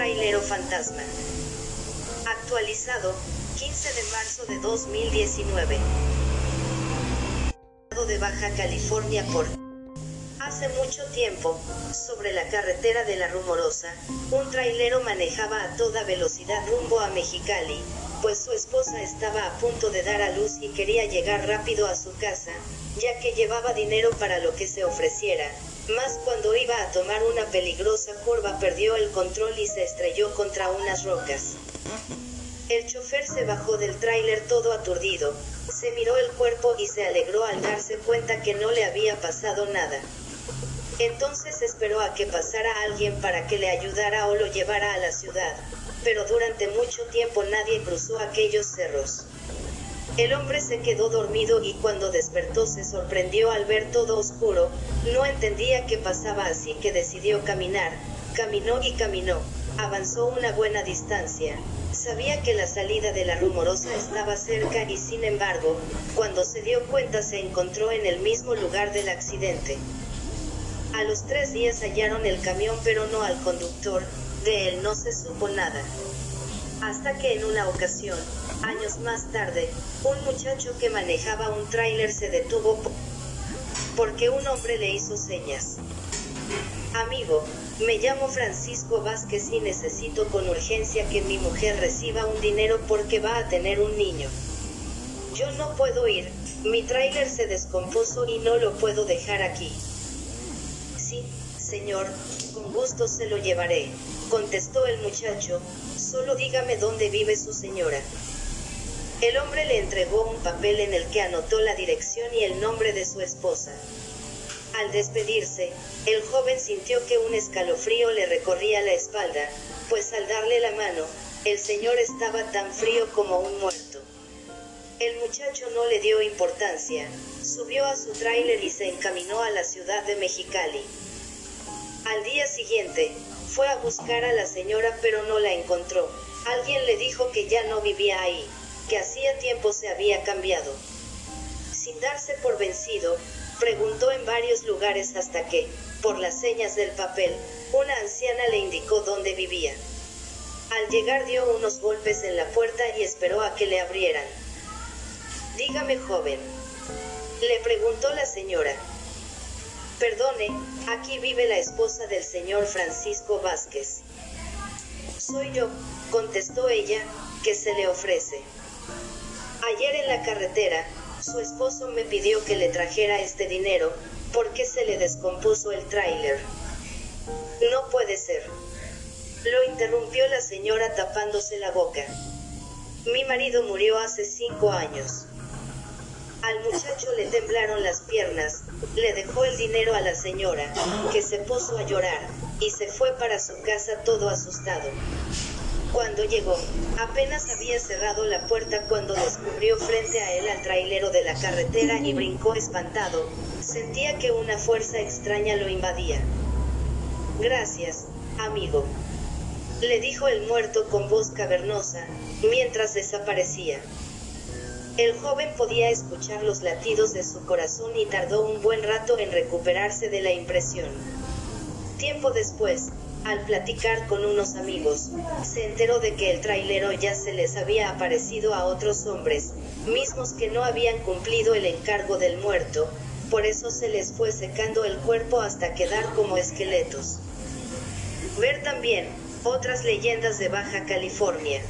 trailero fantasma. Actualizado, 15 de marzo de 2019. De Baja California por Hace mucho tiempo, sobre la carretera de la Rumorosa, un trailero manejaba a toda velocidad rumbo a Mexicali, pues su esposa estaba a punto de dar a luz y quería llegar rápido a su casa, ya que llevaba dinero para lo que se ofreciera, más cuando iba a tomar una peligrosa curva perdió el control y se estrelló contra unas rocas. El chofer se bajó del tráiler todo aturdido, se miró el cuerpo y se alegró al darse cuenta que no le había pasado nada. Entonces esperó a que pasara alguien para que le ayudara o lo llevara a la ciudad, pero durante mucho tiempo nadie cruzó aquellos cerros. El hombre se quedó dormido y cuando despertó se sorprendió al ver todo oscuro, no entendía qué pasaba así que decidió caminar, caminó y caminó, avanzó una buena distancia, sabía que la salida de la rumorosa estaba cerca y sin embargo, cuando se dio cuenta se encontró en el mismo lugar del accidente. A los tres días hallaron el camión pero no al conductor, de él no se supo nada. Hasta que en una ocasión, años más tarde, un muchacho que manejaba un tráiler se detuvo porque un hombre le hizo señas. Amigo, me llamo Francisco Vázquez y necesito con urgencia que mi mujer reciba un dinero porque va a tener un niño. Yo no puedo ir, mi tráiler se descompuso y no lo puedo dejar aquí. Señor, con gusto se lo llevaré, contestó el muchacho, solo dígame dónde vive su señora. El hombre le entregó un papel en el que anotó la dirección y el nombre de su esposa. Al despedirse, el joven sintió que un escalofrío le recorría la espalda, pues al darle la mano, el señor estaba tan frío como un muerto. El muchacho no le dio importancia, subió a su tráiler y se encaminó a la ciudad de Mexicali. Al día siguiente, fue a buscar a la señora pero no la encontró. Alguien le dijo que ya no vivía ahí, que hacía tiempo se había cambiado. Sin darse por vencido, preguntó en varios lugares hasta que, por las señas del papel, una anciana le indicó dónde vivía. Al llegar dio unos golpes en la puerta y esperó a que le abrieran. Dígame, joven. Le preguntó la señora. Perdone, aquí vive la esposa del señor Francisco Vázquez. Soy yo, contestó ella, que se le ofrece. Ayer en la carretera, su esposo me pidió que le trajera este dinero, porque se le descompuso el tráiler. No puede ser. Lo interrumpió la señora tapándose la boca. Mi marido murió hace cinco años. Al muchacho le temblaron las piernas, le dejó el dinero a la señora, que se puso a llorar, y se fue para su casa todo asustado. Cuando llegó, apenas había cerrado la puerta cuando descubrió frente a él al trailero de la carretera y brincó espantado, sentía que una fuerza extraña lo invadía. Gracias, amigo. Le dijo el muerto con voz cavernosa, mientras desaparecía. El joven podía escuchar los latidos de su corazón y tardó un buen rato en recuperarse de la impresión. Tiempo después, al platicar con unos amigos, se enteró de que el trailero ya se les había aparecido a otros hombres, mismos que no habían cumplido el encargo del muerto, por eso se les fue secando el cuerpo hasta quedar como esqueletos. Ver también, otras leyendas de Baja California.